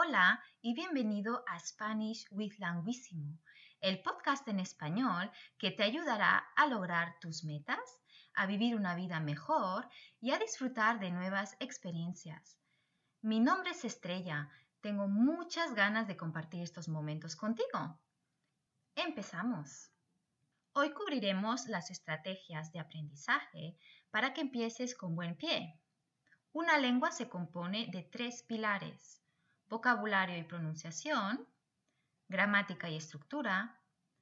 Hola y bienvenido a Spanish with Languissimo, el podcast en español que te ayudará a lograr tus metas, a vivir una vida mejor y a disfrutar de nuevas experiencias. Mi nombre es Estrella, tengo muchas ganas de compartir estos momentos contigo. Empezamos. Hoy cubriremos las estrategias de aprendizaje para que empieces con buen pie. Una lengua se compone de tres pilares, vocabulario y pronunciación, gramática y estructura,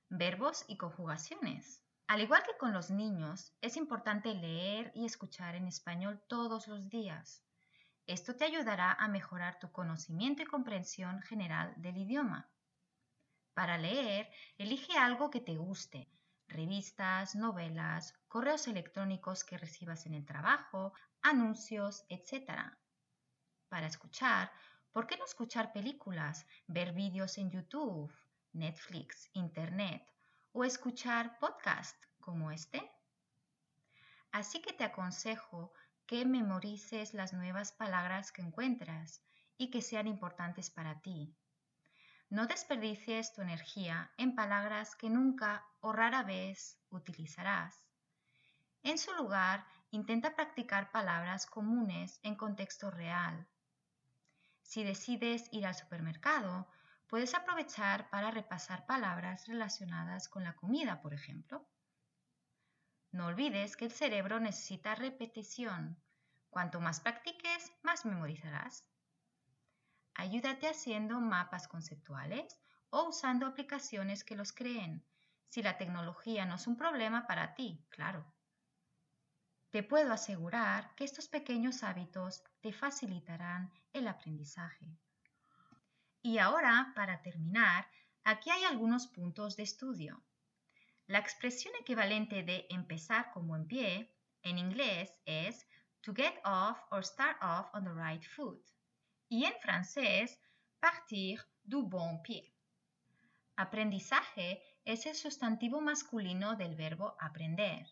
verbos y conjugaciones. Al igual que con los niños, es importante leer y escuchar en español todos los días. Esto te ayudará a mejorar tu conocimiento y comprensión general del idioma. Para leer, elige algo que te guste, revistas, novelas, correos electrónicos que recibas en el trabajo, anuncios, etc. Para escuchar, ¿por qué no escuchar películas, ver vídeos en YouTube, Netflix, Internet o escuchar podcasts como este? Así que te aconsejo que memorices las nuevas palabras que encuentras y que sean importantes para ti. No desperdicies tu energía en palabras que nunca o rara vez utilizarás. En su lugar, intenta practicar palabras comunes en contexto real. Si decides ir al supermercado, puedes aprovechar para repasar palabras relacionadas con la comida, por ejemplo. No olvides que el cerebro necesita repetición. Cuanto más practiques, más memorizarás. Ayúdate haciendo mapas conceptuales o usando aplicaciones que los creen, si la tecnología no es un problema para ti, claro. Te puedo asegurar que estos pequeños hábitos te facilitarán el aprendizaje. Y ahora, para terminar, aquí hay algunos puntos de estudio. La expresión equivalente de empezar como en pie en inglés es to get off or start off on the right foot y en francés partir du bon pied. Aprendizaje es el sustantivo masculino del verbo aprender.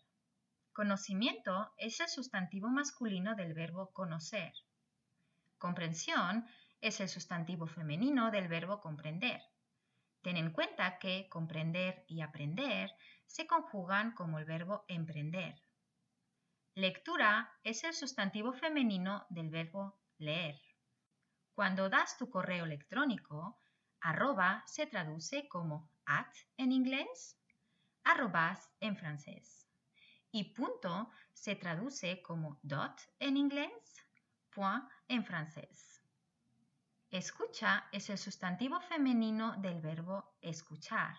Conocimiento es el sustantivo masculino del verbo conocer. Comprensión es el sustantivo femenino del verbo comprender. Ten en cuenta que comprender y aprender se conjugan como el verbo emprender. Lectura es el sustantivo femenino del verbo leer. Cuando das tu correo electrónico, arroba se traduce como at en inglés, arrobas en francés. Y punto se traduce como dot en inglés, point en francés. Escucha es el sustantivo femenino del verbo escuchar.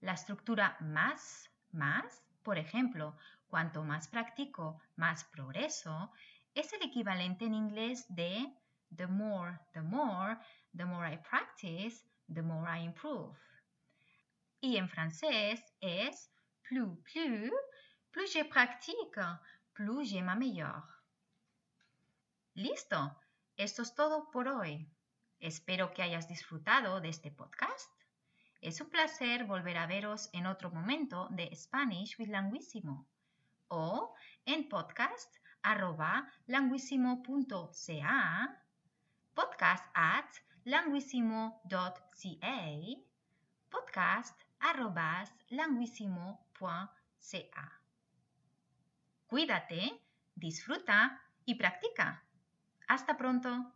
La estructura más, más, por ejemplo, cuanto más practico, más progreso, es el equivalente en inglés de The more, the more, the more I practice, the more I improve. Y en francés es plus, plus, plus je pratique, plus je m'améliore. Listo, esto es todo por hoy. Espero que hayas disfrutado de este podcast. Es un placer volver a veros en otro momento de Spanish with Languissimo o en podcast arroba languissimo.ca podcast at languissimo.ca, podcast. Cuídate, disfruta y practica. Hasta pronto.